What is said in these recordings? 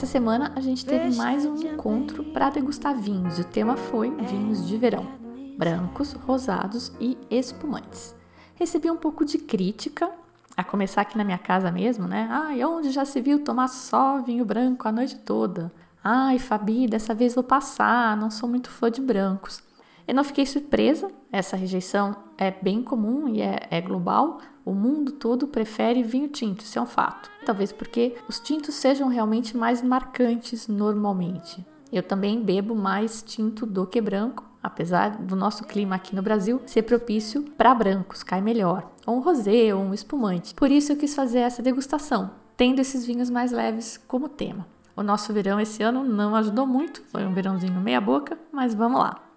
Essa semana a gente teve mais um encontro para degustar vinhos e o tema foi vinhos de verão, brancos, rosados e espumantes. Recebi um pouco de crítica a começar aqui na minha casa mesmo, né? Ai, onde já se viu tomar só vinho branco a noite toda? Ai, Fabi, dessa vez vou passar, não sou muito fã de brancos. Eu não fiquei surpresa, essa rejeição é bem comum e é, é global. O mundo todo prefere vinho tinto, isso é um fato. Talvez porque os tintos sejam realmente mais marcantes normalmente. Eu também bebo mais tinto do que branco, apesar do nosso clima aqui no Brasil ser propício para brancos, cai melhor, ou um rosé ou um espumante. Por isso eu quis fazer essa degustação, tendo esses vinhos mais leves como tema. O nosso verão esse ano não ajudou muito, foi um verãozinho meia boca, mas vamos lá.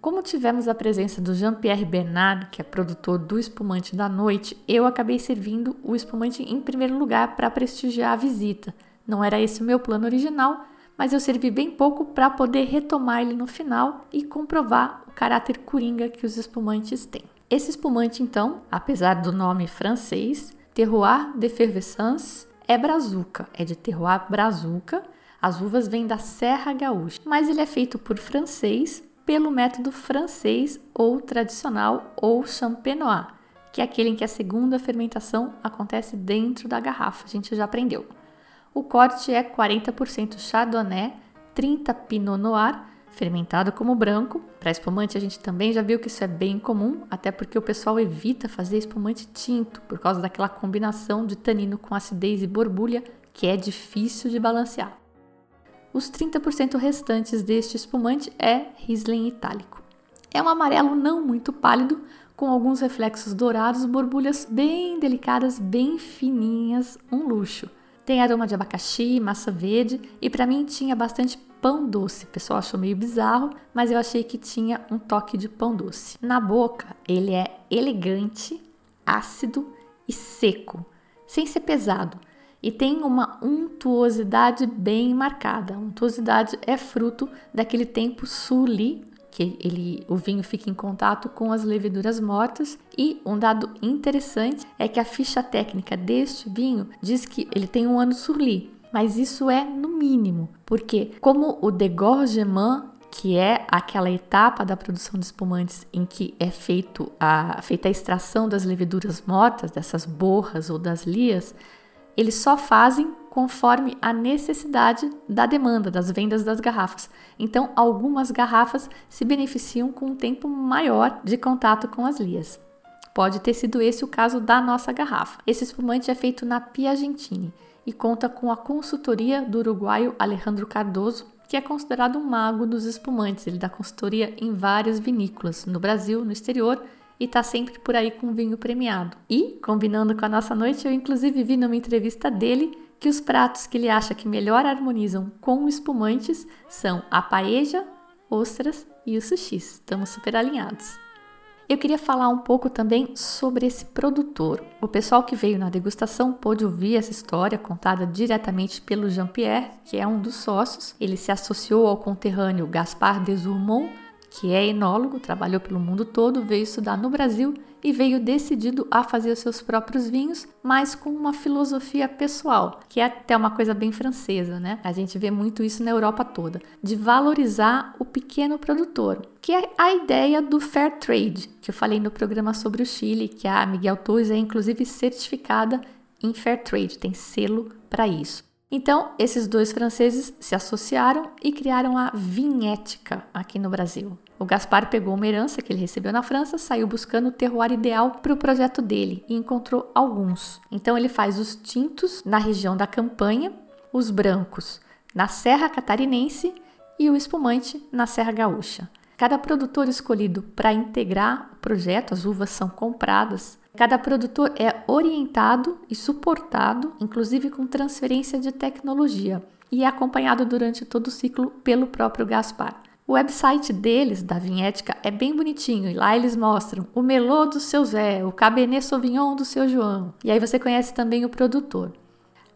Como tivemos a presença do Jean-Pierre Bernard, que é produtor do espumante da noite, eu acabei servindo o espumante em primeiro lugar para prestigiar a visita. Não era esse o meu plano original, mas eu servi bem pouco para poder retomar ele no final e comprovar o caráter coringa que os espumantes têm. Esse espumante, então, apesar do nome francês, Terroir d'Effervescence, é brazuca, é de terroir brazuca. As uvas vêm da Serra Gaúcha, mas ele é feito por francês pelo método francês ou tradicional ou champenois, que é aquele em que a segunda fermentação acontece dentro da garrafa. A gente já aprendeu. O corte é 40% Chardonnay, 30 Pinot Noir, fermentado como branco. Para espumante, a gente também já viu que isso é bem comum, até porque o pessoal evita fazer espumante tinto por causa daquela combinação de tanino com acidez e borbulha que é difícil de balancear. Os 30% restantes deste espumante é Riesling itálico. É um amarelo não muito pálido, com alguns reflexos dourados, borbulhas bem delicadas, bem fininhas, um luxo. Tem aroma de abacaxi, massa verde e para mim tinha bastante pão doce. O pessoal achou meio bizarro, mas eu achei que tinha um toque de pão doce. Na boca, ele é elegante, ácido e seco, sem ser pesado. E tem uma untuosidade bem marcada. A untuosidade é fruto daquele tempo suli que ele, o vinho fica em contato com as leveduras mortas. E um dado interessante é que a ficha técnica deste vinho diz que ele tem um ano surli, mas isso é no mínimo, porque como o degorgement que é aquela etapa da produção de espumantes em que é feito a, feita a extração das leveduras mortas, dessas borras ou das lias, eles só fazem conforme a necessidade da demanda, das vendas das garrafas. Então, algumas garrafas se beneficiam com um tempo maior de contato com as lias. Pode ter sido esse o caso da nossa garrafa. Esse espumante é feito na Piagentini e conta com a consultoria do uruguaio Alejandro Cardoso, que é considerado um mago dos espumantes. Ele dá consultoria em várias vinícolas no Brasil, no exterior e tá sempre por aí com vinho premiado. E, combinando com a nossa noite, eu inclusive vi numa entrevista dele que os pratos que ele acha que melhor harmonizam com espumantes são a paeja, ostras e o sushi. Estamos super alinhados. Eu queria falar um pouco também sobre esse produtor. O pessoal que veio na degustação pôde ouvir essa história contada diretamente pelo Jean-Pierre, que é um dos sócios. Ele se associou ao conterrâneo Gaspar Desurmont que é enólogo, trabalhou pelo mundo todo, veio estudar no Brasil e veio decidido a fazer os seus próprios vinhos, mas com uma filosofia pessoal, que é até uma coisa bem francesa, né? A gente vê muito isso na Europa toda, de valorizar o pequeno produtor, que é a ideia do fair trade, que eu falei no programa sobre o Chile, que a Miguel Torres é inclusive certificada em fair trade, tem selo para isso. Então, esses dois franceses se associaram e criaram a Vinhética aqui no Brasil. O Gaspar pegou uma herança que ele recebeu na França, saiu buscando o terroir ideal para o projeto dele e encontrou alguns. Então, ele faz os tintos na região da Campanha, os brancos na Serra Catarinense e o espumante na Serra Gaúcha. Cada produtor escolhido para integrar o projeto, as uvas são compradas. Cada produtor é orientado e suportado, inclusive com transferência de tecnologia, e é acompanhado durante todo o ciclo pelo próprio Gaspar. O website deles, da Vinhética, é bem bonitinho e lá eles mostram o melô do seu Zé, o Cabernet Sauvignon do seu João. E aí você conhece também o produtor.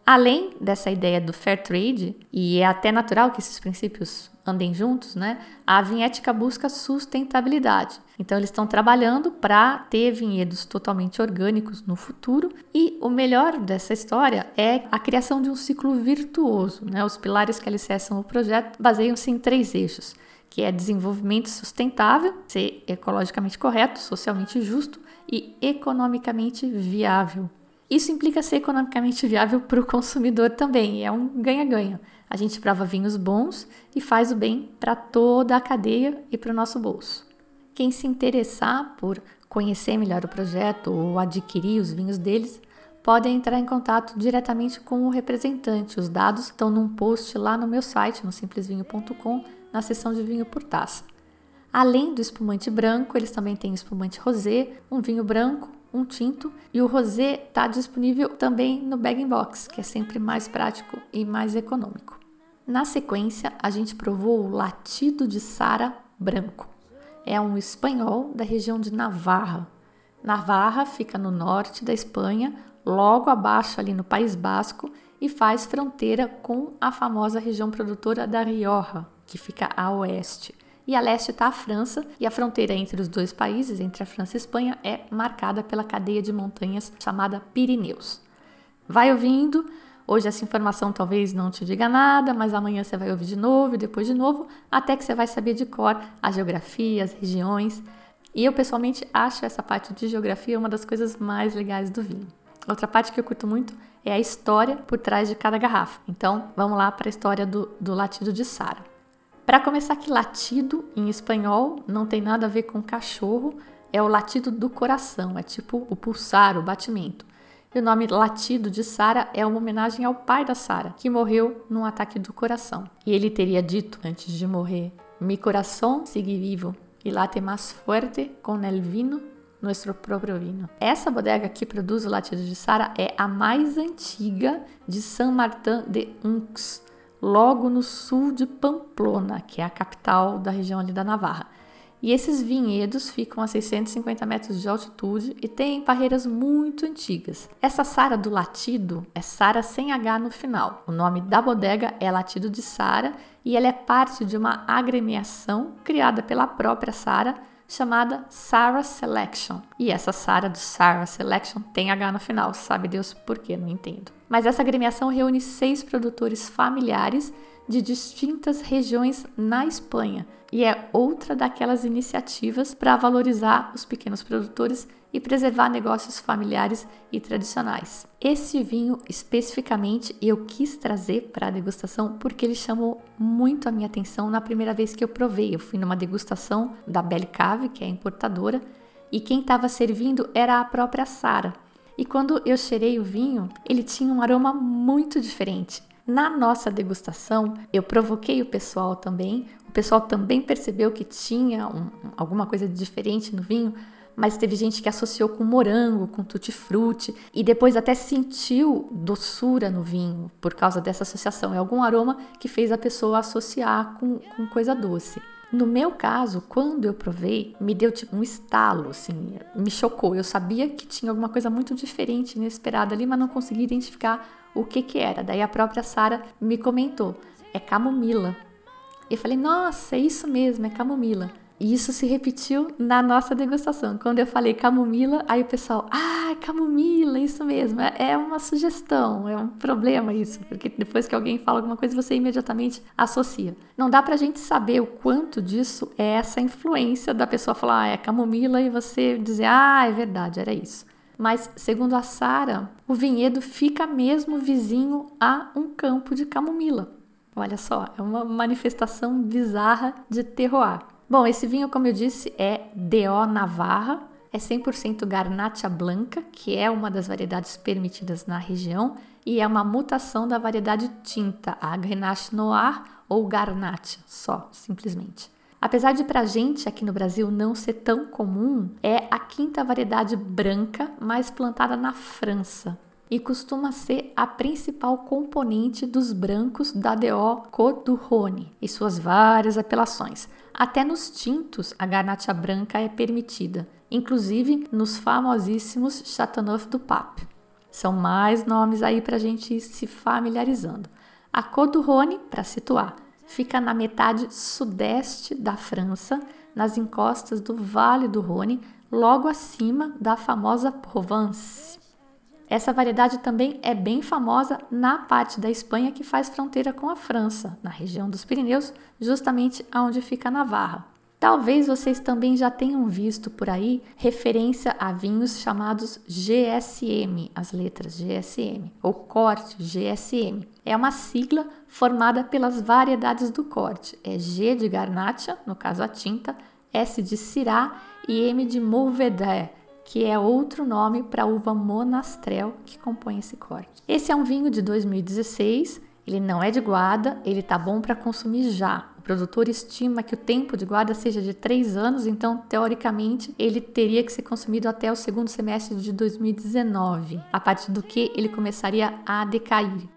Além dessa ideia do fair trade, e é até natural que esses princípios andem juntos, né? A vinhética busca sustentabilidade. Então eles estão trabalhando para ter vinhedos totalmente orgânicos no futuro e o melhor dessa história é a criação de um ciclo virtuoso, né? Os pilares que alicerçam o projeto baseiam-se em três eixos: que é desenvolvimento sustentável, ser ecologicamente correto, socialmente justo e economicamente viável. Isso implica ser economicamente viável para o consumidor também, é um ganha-ganha. A gente prova vinhos bons e faz o bem para toda a cadeia e para o nosso bolso. Quem se interessar por conhecer melhor o projeto ou adquirir os vinhos deles, pode entrar em contato diretamente com o representante. Os dados estão num post lá no meu site, no simplesvinho.com, na seção de vinho por taça. Além do espumante branco, eles também têm espumante rosé, um vinho branco, um tinto e o rosé está disponível também no bag box, que é sempre mais prático e mais econômico. Na sequência, a gente provou o latido de Sara branco. É um espanhol da região de Navarra. Navarra fica no norte da Espanha, logo abaixo ali no País Basco e faz fronteira com a famosa região produtora da Rioja, que fica a oeste. E a leste está a França, e a fronteira entre os dois países, entre a França e a Espanha, é marcada pela cadeia de montanhas chamada Pirineus. Vai ouvindo, hoje essa informação talvez não te diga nada, mas amanhã você vai ouvir de novo e depois de novo, até que você vai saber de cor a geografia, as regiões. E eu pessoalmente acho essa parte de geografia uma das coisas mais legais do vinho. Outra parte que eu curto muito é a história por trás de cada garrafa. Então, vamos lá para a história do, do latido de Sara. Para começar, que latido em espanhol não tem nada a ver com cachorro, é o latido do coração, é tipo o pulsar, o batimento. E o nome latido de Sara é uma homenagem ao pai da Sara, que morreu num ataque do coração. E ele teria dito antes de morrer: Mi corazón sigue vivo e late más fuerte con el vino nosso próprio vinho. Essa bodega que produz o latido de Sara é a mais antiga de San Martin de Unx, logo no sul de Pamplona, que é a capital da região ali da Navarra. E esses vinhedos ficam a 650 metros de altitude e têm parreiras muito antigas. Essa Sara do Latido é Sara sem H no final. O nome da bodega é Latido de Sara e ela é parte de uma agremiação criada pela própria Sara chamada Sarah Selection. E essa Sarah do Sarah Selection tem H no final, sabe Deus por quê, não entendo. Mas essa agremiação reúne seis produtores familiares de distintas regiões na Espanha e é outra daquelas iniciativas para valorizar os pequenos produtores e preservar negócios familiares e tradicionais. Esse vinho especificamente eu quis trazer para a degustação porque ele chamou muito a minha atenção na primeira vez que eu provei. Eu fui numa degustação da Belle Cave, que é a importadora, e quem estava servindo era a própria Sara. E quando eu cheirei o vinho, ele tinha um aroma muito diferente. Na nossa degustação, eu provoquei o pessoal também. O pessoal também percebeu que tinha um, alguma coisa diferente no vinho, mas teve gente que associou com morango, com tutti-frutti e depois até sentiu doçura no vinho por causa dessa associação. É algum aroma que fez a pessoa associar com, com coisa doce. No meu caso, quando eu provei, me deu tipo um estalo, assim, me chocou. Eu sabia que tinha alguma coisa muito diferente, inesperada ali, mas não conseguia identificar o que que era. Daí a própria Sara me comentou: "É camomila". Eu falei: "Nossa, é isso mesmo, é camomila". E isso se repetiu na nossa degustação. Quando eu falei camomila, aí o pessoal, ah, camomila, isso mesmo. É, é uma sugestão, é um problema isso, porque depois que alguém fala alguma coisa, você imediatamente associa. Não dá pra gente saber o quanto disso é essa influência da pessoa falar, ah, é camomila, e você dizer, ah, é verdade, era isso. Mas, segundo a Sara, o vinhedo fica mesmo vizinho a um campo de camomila. Olha só, é uma manifestação bizarra de terroir. Bom, esse vinho, como eu disse, é DO Navarra, é 100% Garnacha Blanca, que é uma das variedades permitidas na região, e é uma mutação da variedade tinta, a Grenache Noir ou Garnacha, só, simplesmente. Apesar de pra gente aqui no Brasil não ser tão comum, é a quinta variedade branca mais plantada na França e costuma ser a principal componente dos brancos da DO Côte du Rhône e suas várias apelações. Até nos tintos a garnacha branca é permitida, inclusive nos famosíssimos Chateauneuf du Pape. São mais nomes aí para a gente ir se familiarizando. A Côte du Rhône, para situar, fica na metade sudeste da França, nas encostas do Vale do Rhône, logo acima da famosa Provence. Essa variedade também é bem famosa na parte da Espanha que faz fronteira com a França, na região dos Pirineus, justamente onde fica Navarra. Talvez vocês também já tenham visto por aí referência a vinhos chamados GSM, as letras GSM, ou corte GSM. É uma sigla formada pelas variedades do corte. É G de Garnacha, no caso a tinta, S de Syrah e M de Mourvedre, que é outro nome para a uva monastrel que compõe esse corte. Esse é um vinho de 2016, ele não é de guarda, ele tá bom para consumir já produtor estima que o tempo de guarda seja de 3 anos, então, teoricamente, ele teria que ser consumido até o segundo semestre de 2019, a partir do que ele começaria a decair.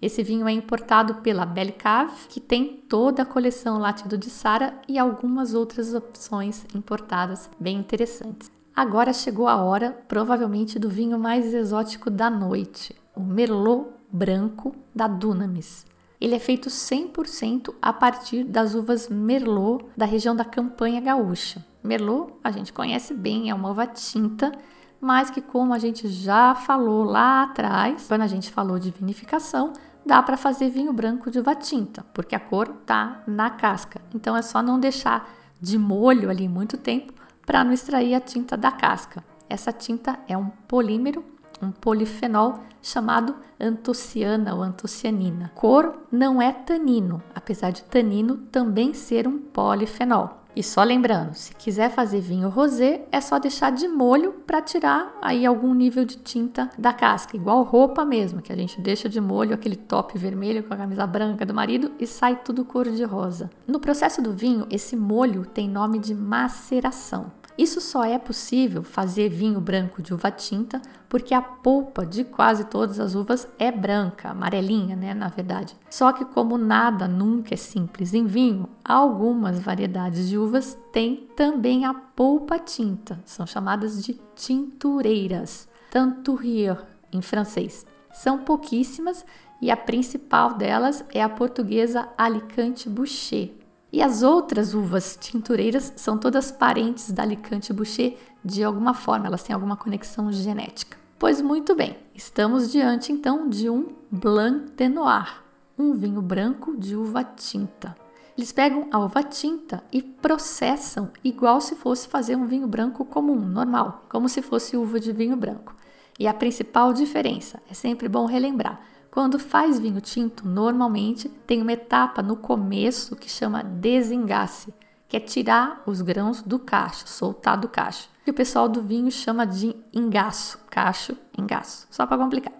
Esse vinho é importado pela Belle Cave, que tem toda a coleção Latido de Sara e algumas outras opções importadas bem interessantes. Agora chegou a hora, provavelmente, do vinho mais exótico da noite, o Merlot branco da Dunamis. Ele é feito 100% a partir das uvas Merlot da região da Campanha Gaúcha. Merlot a gente conhece bem, é uma uva tinta, mas que como a gente já falou lá atrás, quando a gente falou de vinificação, dá para fazer vinho branco de uva tinta, porque a cor tá na casca. Então é só não deixar de molho ali muito tempo para não extrair a tinta da casca. Essa tinta é um polímero um polifenol chamado antociana ou antocianina. Cor não é tanino, apesar de tanino também ser um polifenol. E só lembrando, se quiser fazer vinho rosé, é só deixar de molho para tirar aí algum nível de tinta da casca, igual roupa mesmo, que a gente deixa de molho aquele top vermelho com a camisa branca do marido e sai tudo cor de rosa. No processo do vinho, esse molho tem nome de maceração. Isso só é possível fazer vinho branco de uva tinta porque a polpa de quase todas as uvas é branca, amarelinha, né, na verdade. Só que como nada nunca é simples em vinho, algumas variedades de uvas têm também a polpa tinta, são chamadas de tintureiras, tantourier em francês. São pouquíssimas e a principal delas é a portuguesa Alicante Boucher, e as outras uvas tintureiras são todas parentes da Alicante Boucher de alguma forma, elas têm alguma conexão genética. Pois muito bem, estamos diante então de um Blanc de Noir, um vinho branco de uva tinta. Eles pegam a uva tinta e processam igual se fosse fazer um vinho branco comum, normal, como se fosse uva de vinho branco. E a principal diferença, é sempre bom relembrar, quando faz vinho tinto, normalmente tem uma etapa no começo que chama desengace, que é tirar os grãos do cacho, soltar do cacho. Que o pessoal do vinho chama de engaço, cacho, engaço, só para complicar.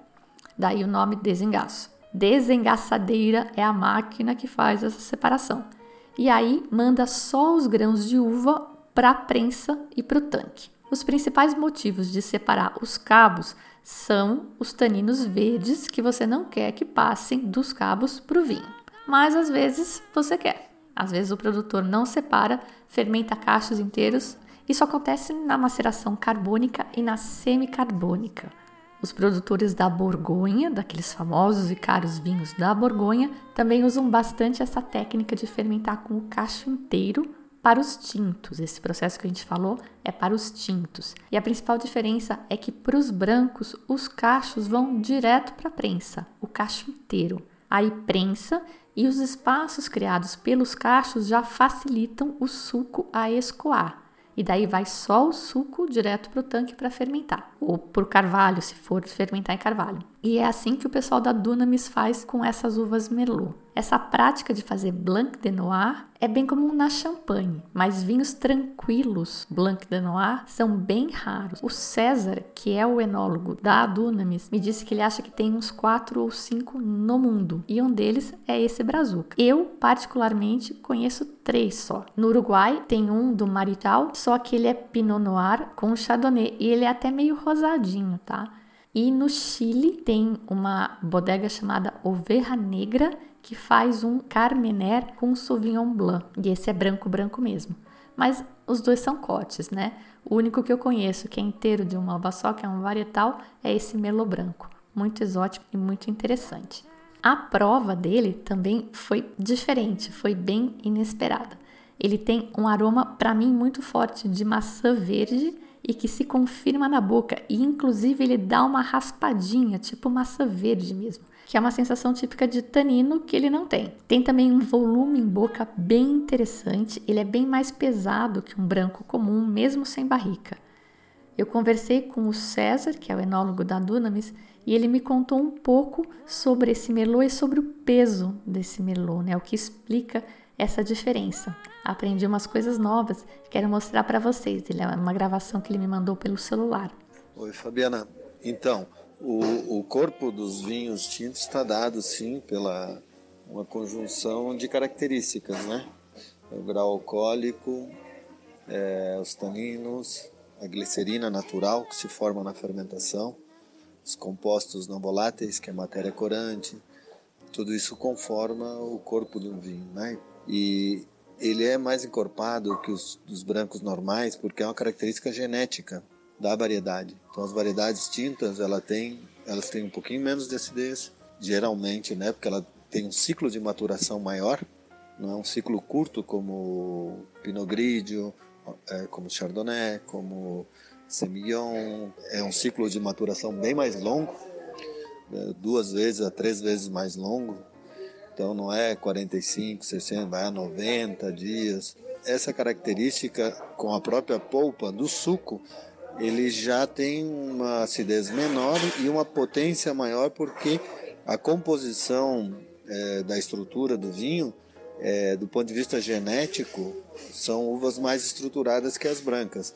Daí o nome desengaço. Desengaçadeira é a máquina que faz essa separação. E aí manda só os grãos de uva para a prensa e para o tanque. Os principais motivos de separar os cabos são os taninos verdes que você não quer que passem dos cabos para o vinho. Mas às vezes você quer. Às vezes o produtor não separa, fermenta cachos inteiros. Isso acontece na maceração carbônica e na semicarbônica. Os produtores da Borgonha, daqueles famosos e caros vinhos da Borgonha, também usam bastante essa técnica de fermentar com o cacho inteiro para os tintos. Esse processo que a gente falou é para os tintos. E a principal diferença é que para os brancos, os cachos vão direto para a prensa, o cacho inteiro. Aí prensa e os espaços criados pelos cachos já facilitam o suco a escoar. E daí vai só o suco direto para o tanque para fermentar, ou para o carvalho, se for fermentar em carvalho. E é assim que o pessoal da Dunamis faz com essas uvas Merlot. Essa prática de fazer Blanc de Noir é bem comum na Champagne, mas vinhos tranquilos Blanc de Noir são bem raros. O César, que é o enólogo da Dunamis, me disse que ele acha que tem uns quatro ou cinco no mundo, e um deles é esse Brazuca. Eu, particularmente, conheço três só. No Uruguai tem um do Marital, só que ele é Pinot Noir com Chardonnay, e ele é até meio rosadinho, tá? E no Chile tem uma bodega chamada Oveja Negra que faz um Carmener com Sauvignon Blanc. E esse é branco, branco mesmo. Mas os dois são cortes, né? O único que eu conheço que é inteiro de uma uva só, que é um varietal, é esse Merlot branco. Muito exótico e muito interessante. A prova dele também foi diferente, foi bem inesperada. Ele tem um aroma, para mim, muito forte de maçã verde e que se confirma na boca e inclusive ele dá uma raspadinha, tipo maçã verde mesmo, que é uma sensação típica de tanino que ele não tem. Tem também um volume em boca bem interessante, ele é bem mais pesado que um branco comum, mesmo sem barrica. Eu conversei com o César, que é o enólogo da Dunamis, e ele me contou um pouco sobre esse Merlot e sobre o peso desse Merlot, né? O que explica essa diferença. Aprendi umas coisas novas, quero mostrar para vocês. Ele é uma gravação que ele me mandou pelo celular. Oi, Fabiana. Então, o, o corpo dos vinhos tintos está dado, sim, pela uma conjunção de características, né? O grau alcoólico, é, os taninos, a glicerina natural que se forma na fermentação, os compostos não voláteis, que é matéria corante, tudo isso conforma o corpo do vinho, né? E ele é mais encorpado que os dos brancos normais porque é uma característica genética da variedade. Então as variedades tintas, ela tem, elas têm um pouquinho menos de acidez, geralmente, né, porque ela tem um ciclo de maturação maior, não é um ciclo curto como Pinot Grigio, é, como Chardonnay, como Semillon, é um ciclo de maturação bem mais longo, né, duas vezes a três vezes mais longo, então não é 45, 60, vai a 90 dias. Essa característica com a própria polpa do suco, ele já tem uma acidez menor e uma potência maior porque a composição é, da estrutura do vinho, é, do ponto de vista genético, são uvas mais estruturadas que as brancas.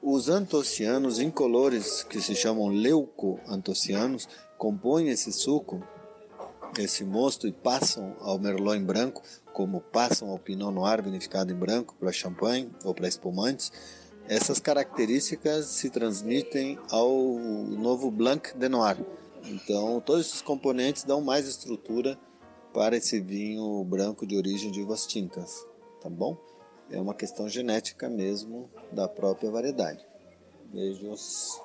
Os antocianos incolores, que se chamam leucoantocianos, compõem esse suco esse mosto e passam ao Merlot em branco, como passam ao Pinot Noir vinificado em branco para champanhe ou para espumantes, essas características se transmitem ao novo Blanc de Noir. Então, todos esses componentes dão mais estrutura para esse vinho branco de origem de uvas tintas, tá bom? É uma questão genética mesmo da própria variedade. Beijos.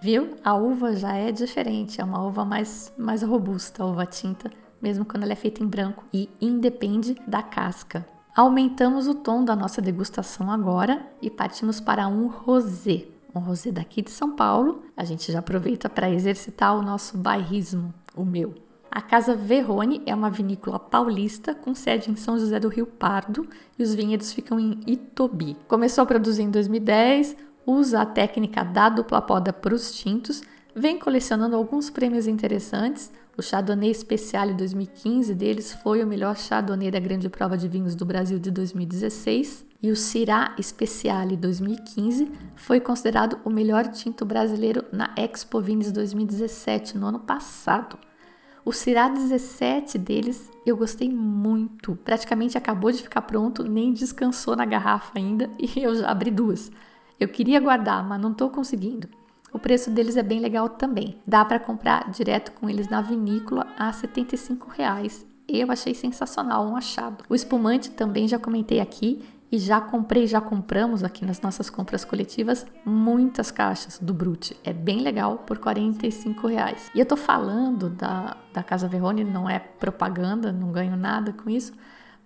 Viu? A uva já é diferente, é uma uva mais, mais robusta, a uva tinta, mesmo quando ela é feita em branco e independe da casca. Aumentamos o tom da nossa degustação agora e partimos para um rosé. Um rosé daqui de São Paulo. A gente já aproveita para exercitar o nosso bairrismo, o meu. A Casa Verrone é uma vinícola paulista com sede em São José do Rio Pardo e os vinhedos ficam em Itobi. Começou a produzir em 2010, usa a técnica da dupla poda para os tintos, vem colecionando alguns prêmios interessantes. O Chardonnay Speciale 2015 deles foi o melhor Chardonnay da Grande Prova de Vinhos do Brasil de 2016. E o Syrah Speciale 2015 foi considerado o melhor tinto brasileiro na Expo Vines 2017, no ano passado. O Syrah 17 deles eu gostei muito. Praticamente acabou de ficar pronto, nem descansou na garrafa ainda e eu já abri duas. Eu queria guardar, mas não estou conseguindo. O preço deles é bem legal também. Dá para comprar direto com eles na vinícola a 75 reais. Eu achei sensacional, um achado. O espumante também já comentei aqui e já comprei, já compramos aqui nas nossas compras coletivas muitas caixas do Brute. É bem legal por 45 reais. E eu tô falando da, da Casa Verrone, não é propaganda, não ganho nada com isso,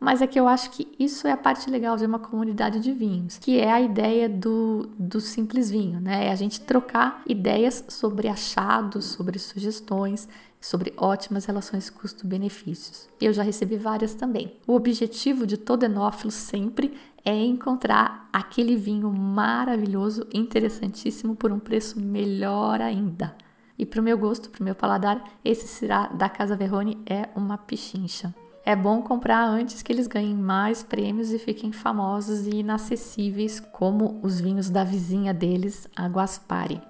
mas é que eu acho que isso é a parte legal de uma comunidade de vinhos, que é a ideia do, do simples vinho, né? É a gente trocar ideias sobre achados, sobre sugestões, sobre ótimas relações custo-benefícios. Eu já recebi várias também. O objetivo de todo enófilo sempre é encontrar aquele vinho maravilhoso, interessantíssimo por um preço melhor ainda. E para o meu gosto, para o meu paladar, esse Syrah da Casa Verrone é uma pichincha. É bom comprar antes que eles ganhem mais prêmios e fiquem famosos e inacessíveis como os vinhos da vizinha deles, a Guaspari.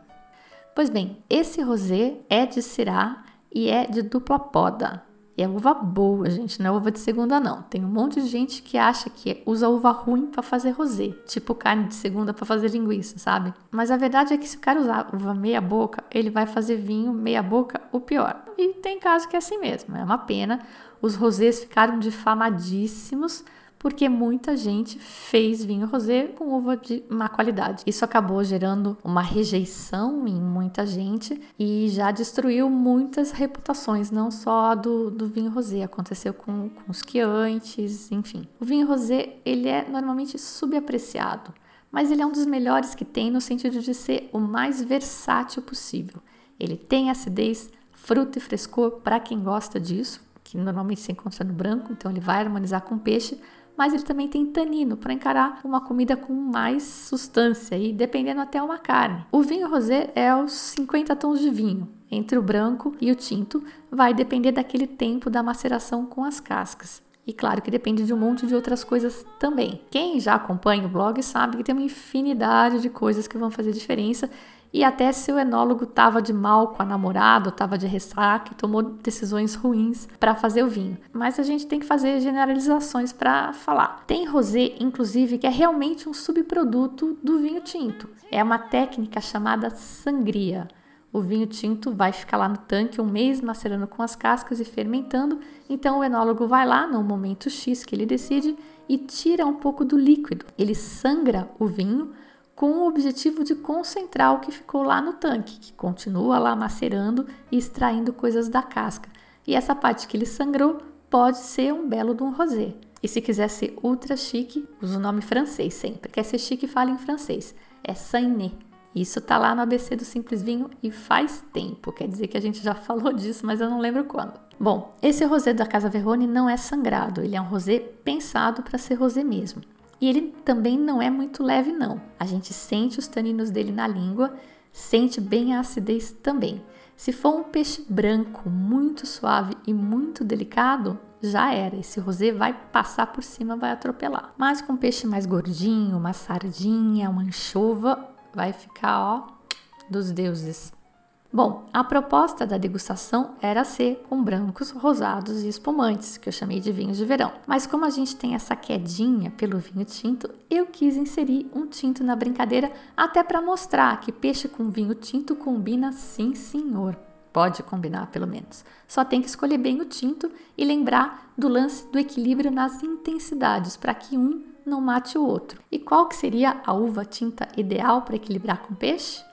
Pois bem, esse rosé é de Syrah e é de dupla poda. E é uva boa, gente, não é uva de segunda não. Tem um monte de gente que acha que usa uva ruim para fazer rosé, tipo carne de segunda para fazer linguiça, sabe? Mas a verdade é que se o cara usar uva meia boca, ele vai fazer vinho meia boca o pior. E tem caso que é assim mesmo, é uma pena. Os rosés ficaram difamadíssimos porque muita gente fez vinho rosé com uva de má qualidade. Isso acabou gerando uma rejeição em muita gente e já destruiu muitas reputações, não só do, do vinho rosé, aconteceu com, com os quiantes, enfim. O vinho rosé, ele é normalmente subapreciado, mas ele é um dos melhores que tem no sentido de ser o mais versátil possível. Ele tem acidez, fruta e frescor para quem gosta disso, que normalmente se encontra no branco, então ele vai harmonizar com peixe, mas ele também tem tanino para encarar uma comida com mais substância e dependendo até uma carne. O vinho rosé é os 50 tons de vinho. Entre o branco e o tinto, vai depender daquele tempo da maceração com as cascas. E claro que depende de um monte de outras coisas também. Quem já acompanha o blog sabe que tem uma infinidade de coisas que vão fazer diferença e até se o enólogo estava de mal com a namorada, estava de ressaca e tomou decisões ruins para fazer o vinho. Mas a gente tem que fazer generalizações para falar. Tem rosé, inclusive, que é realmente um subproduto do vinho tinto. É uma técnica chamada sangria. O vinho tinto vai ficar lá no tanque um mês macerando com as cascas e fermentando. Então o enólogo vai lá no momento X que ele decide e tira um pouco do líquido. Ele sangra o vinho com o objetivo de concentrar o que ficou lá no tanque, que continua lá macerando e extraindo coisas da casca. E essa parte que ele sangrou pode ser um belo de um rosé. E se quiser ser ultra chique, usa o nome francês sempre. Quer ser chique, fala em francês. É Sainé. Isso tá lá no ABC do Simples Vinho e faz tempo. Quer dizer que a gente já falou disso, mas eu não lembro quando. Bom, esse rosé da Casa Verrone não é sangrado, ele é um rosé pensado para ser rosé mesmo. E ele também não é muito leve, não. A gente sente os taninos dele na língua, sente bem a acidez também. Se for um peixe branco muito suave e muito delicado, já era. Esse rosé vai passar por cima, vai atropelar. Mas com peixe mais gordinho, uma sardinha, uma anchova, vai ficar ó dos deuses. Bom, a proposta da degustação era ser com brancos, rosados e espumantes, que eu chamei de vinhos de verão. Mas como a gente tem essa quedinha pelo vinho tinto, eu quis inserir um tinto na brincadeira até para mostrar que peixe com vinho tinto combina sim, senhor. Pode combinar, pelo menos. Só tem que escolher bem o tinto e lembrar do lance do equilíbrio nas intensidades, para que um não mate o outro. E qual que seria a uva tinta ideal para equilibrar com peixe?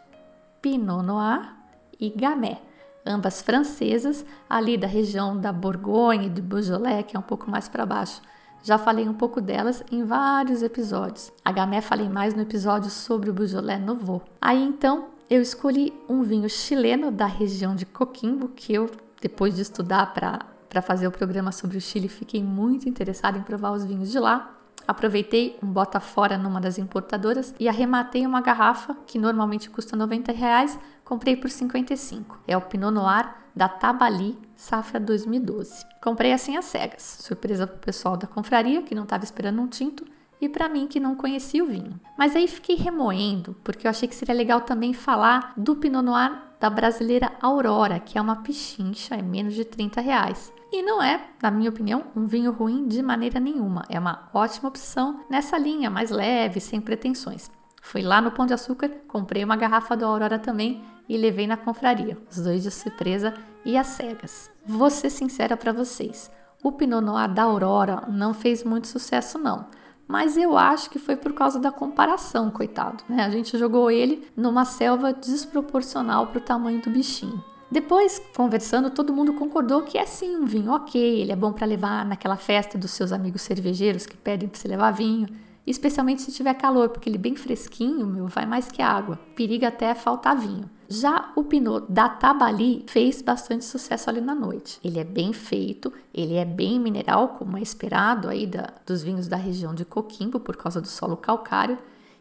Pinot Noir e Gamay, ambas francesas, ali da região da Borgonha e de Beaujolais, que é um pouco mais para baixo. Já falei um pouco delas em vários episódios. A Gamay falei mais no episódio sobre o Beaujolais Nouveau. Aí então eu escolhi um vinho chileno da região de Coquimbo, que eu, depois de estudar para fazer o programa sobre o Chile, fiquei muito interessada em provar os vinhos de lá. Aproveitei um bota fora numa das importadoras e arrematei uma garrafa que normalmente custa 90 reais, comprei por 55. É o Pinot Noir da Tabali, safra 2012. Comprei assim às cegas, surpresa para o pessoal da confraria que não estava esperando um tinto e para mim que não conhecia o vinho. Mas aí fiquei remoendo, porque eu achei que seria legal também falar do Pinot Noir da brasileira Aurora, que é uma pichincha, é menos de 30 reais. E não é, na minha opinião, um vinho ruim de maneira nenhuma. É uma ótima opção nessa linha mais leve, sem pretensões. Fui lá no Pão de Açúcar, comprei uma garrafa do Aurora também e levei na confraria, os dois de surpresa e as cegas. Vou ser sincera para vocês, o Pinot Noir da Aurora não fez muito sucesso não, mas eu acho que foi por causa da comparação, coitado. Né? A gente jogou ele numa selva desproporcional para o tamanho do bichinho. Depois, conversando, todo mundo concordou que é sim um vinho ok, ele é bom para levar naquela festa dos seus amigos cervejeiros que pedem para você levar vinho, especialmente se tiver calor, porque ele bem fresquinho, meu, vai mais que água. Periga até faltar vinho. Já o Pinot da Tabali fez bastante sucesso ali na noite. Ele é bem feito, ele é bem mineral, como é esperado aí da, dos vinhos da região de Coquimbo por causa do solo calcário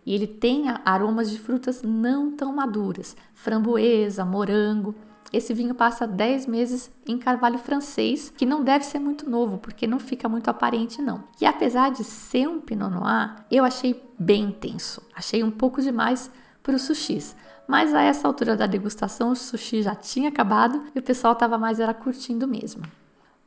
e ele tem aromas de frutas não tão maduras, framboesa, morango. Esse vinho passa 10 meses em carvalho francês, que não deve ser muito novo, porque não fica muito aparente não. E apesar de ser um Pinot Noir, eu achei bem intenso. Achei um pouco demais para os sushis. Mas a essa altura da degustação, o sushi já tinha acabado e o pessoal estava mais era curtindo mesmo.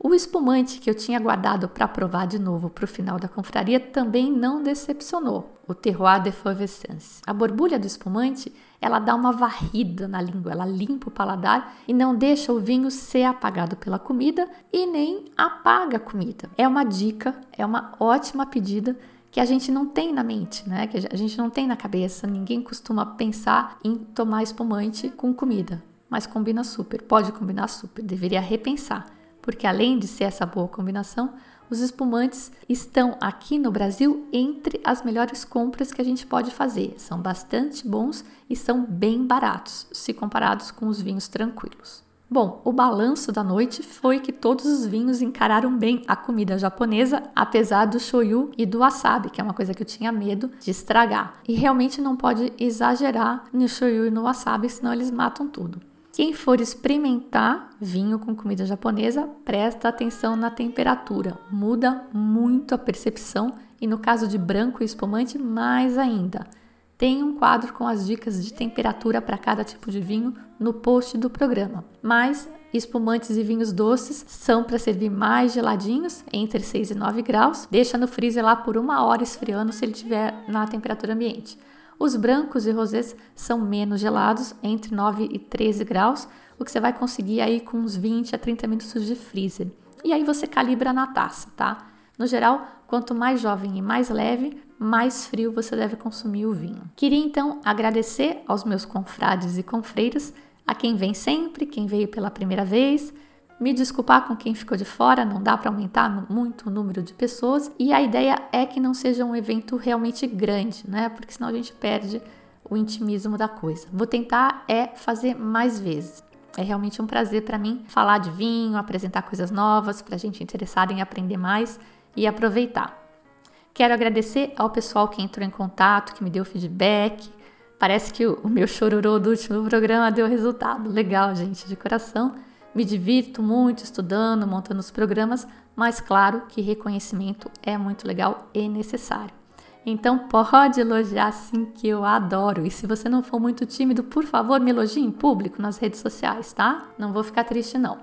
O espumante que eu tinha guardado para provar de novo para o final da confraria também não decepcionou, o Terroir de Fauversance. A borbulha do espumante, ela dá uma varrida na língua, ela limpa o paladar e não deixa o vinho ser apagado pela comida e nem apaga a comida. É uma dica, é uma ótima pedida que a gente não tem na mente, né? Que a gente não tem na cabeça. Ninguém costuma pensar em tomar espumante com comida, mas combina super, pode combinar super, deveria repensar porque além de ser essa boa combinação, os espumantes estão aqui no Brasil entre as melhores compras que a gente pode fazer. São bastante bons e são bem baratos se comparados com os vinhos tranquilos. Bom, o balanço da noite foi que todos os vinhos encararam bem a comida japonesa, apesar do shoyu e do wasabi, que é uma coisa que eu tinha medo de estragar. E realmente não pode exagerar no shoyu e no wasabi, senão eles matam tudo. Quem for experimentar vinho com comida japonesa, presta atenção na temperatura. Muda muito a percepção e no caso de branco e espumante, mais ainda. Tem um quadro com as dicas de temperatura para cada tipo de vinho no post do programa. Mas espumantes e vinhos doces são para servir mais geladinhos, entre 6 e 9 graus. Deixa no freezer lá por uma hora esfriando se ele estiver na temperatura ambiente. Os brancos e rosés são menos gelados, entre 9 e 13 graus, o que você vai conseguir aí com uns 20 a 30 minutos de freezer. E aí você calibra na taça, tá? No geral, quanto mais jovem e mais leve, mais frio você deve consumir o vinho. Queria então agradecer aos meus confrades e confreiras, a quem vem sempre, quem veio pela primeira vez, me desculpar com quem ficou de fora, não dá para aumentar muito o número de pessoas e a ideia é que não seja um evento realmente grande, né? Porque senão a gente perde o intimismo da coisa. Vou tentar é fazer mais vezes. É realmente um prazer para mim falar de vinho, apresentar coisas novas para a gente interessada em aprender mais e aproveitar. Quero agradecer ao pessoal que entrou em contato, que me deu feedback. Parece que o meu chororô do último programa deu resultado. Legal, gente, de coração. Me divirto muito estudando, montando os programas, mas claro que reconhecimento é muito legal e necessário. Então pode elogiar sim que eu adoro. E se você não for muito tímido, por favor, me elogie em público nas redes sociais, tá? Não vou ficar triste não.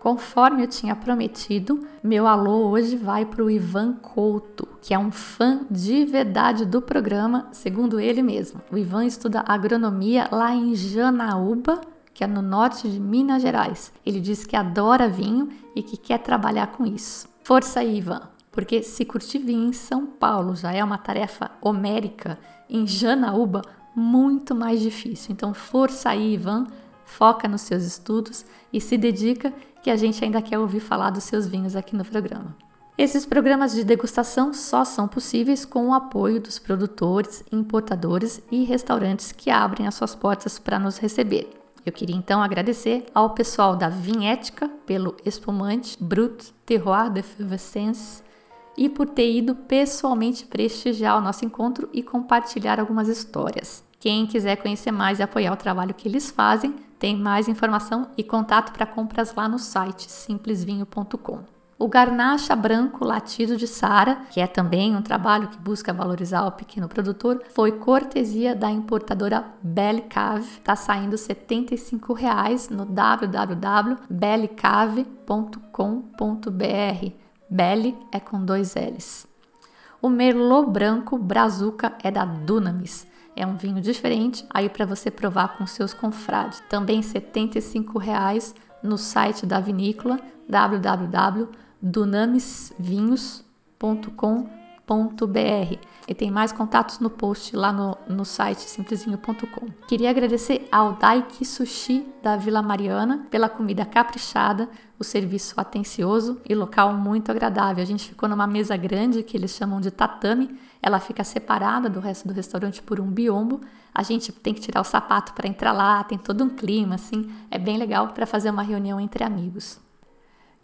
Conforme eu tinha prometido, meu alô hoje vai para o Ivan Couto, que é um fã de verdade do programa, segundo ele mesmo. O Ivan estuda agronomia lá em Janaúba, que é no norte de Minas Gerais. Ele diz que adora vinho e que quer trabalhar com isso. Força aí, Ivan, porque se curtir vinho em São Paulo já é uma tarefa homérica, em Janaúba, muito mais difícil. Então, força aí, Ivan, foca nos seus estudos e se dedica que a gente ainda quer ouvir falar dos seus vinhos aqui no programa. Esses programas de degustação só são possíveis com o apoio dos produtores, importadores e restaurantes que abrem as suas portas para nos receber. Eu queria então agradecer ao pessoal da Vinhética pelo espumante Brut Terroir de Fevescence e por ter ido pessoalmente prestigiar o nosso encontro e compartilhar algumas histórias. Quem quiser conhecer mais e apoiar o trabalho que eles fazem, tem mais informação e contato para compras lá no site simplesvinho.com. O Garnacha Branco Latido de Sara, que é também um trabalho que busca valorizar o pequeno produtor, foi cortesia da importadora Bellicave. Está saindo 75 reais no www.bellicave.com.br. Belly é com dois L's. O Merlot Branco Brazuca é da Dunamis. É um vinho diferente, aí para você provar com seus confrades. Também 75 reais no site da vinícola www dunamisvinhos.com.br e tem mais contatos no post lá no, no site simplesinho.com. Queria agradecer ao Daiki Sushi da Vila Mariana pela comida caprichada, o serviço atencioso e local muito agradável. A gente ficou numa mesa grande que eles chamam de tatame, ela fica separada do resto do restaurante por um biombo. A gente tem que tirar o sapato para entrar lá, tem todo um clima assim, é bem legal para fazer uma reunião entre amigos.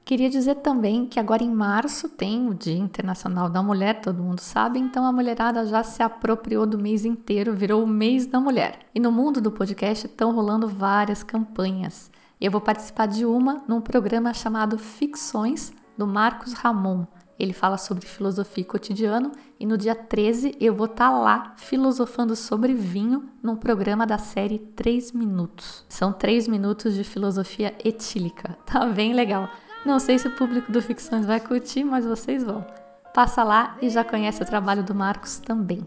Queria dizer também que agora em março tem o Dia Internacional da Mulher, todo mundo sabe, então a mulherada já se apropriou do mês inteiro, virou o mês da mulher. E no mundo do podcast estão rolando várias campanhas. Eu vou participar de uma num programa chamado Ficções do Marcos Ramon. Ele fala sobre filosofia e cotidiano e no dia 13 eu vou estar tá lá filosofando sobre vinho num programa da série 3 Minutos. São 3 minutos de filosofia etílica. Tá bem legal. Não sei se o público do Ficções vai curtir, mas vocês vão. Passa lá e já conhece o trabalho do Marcos também.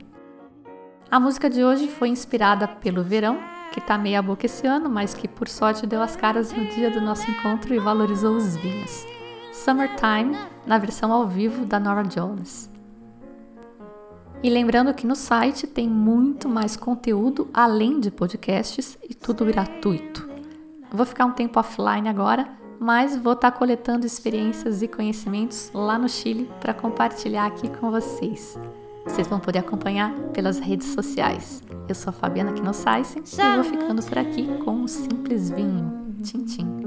A música de hoje foi inspirada pelo verão, que tá meia boca esse ano, mas que por sorte deu as caras no dia do nosso encontro e valorizou os vinhos. Summertime, na versão ao vivo da Nora Jones. E lembrando que no site tem muito mais conteúdo além de podcasts e tudo gratuito. Vou ficar um tempo offline agora, mas vou estar tá coletando experiências e conhecimentos lá no Chile para compartilhar aqui com vocês. Vocês vão poder acompanhar pelas redes sociais. Eu sou a Fabiana Knossaisen e vou ficando por aqui com um simples vinho. Tchim, tchim.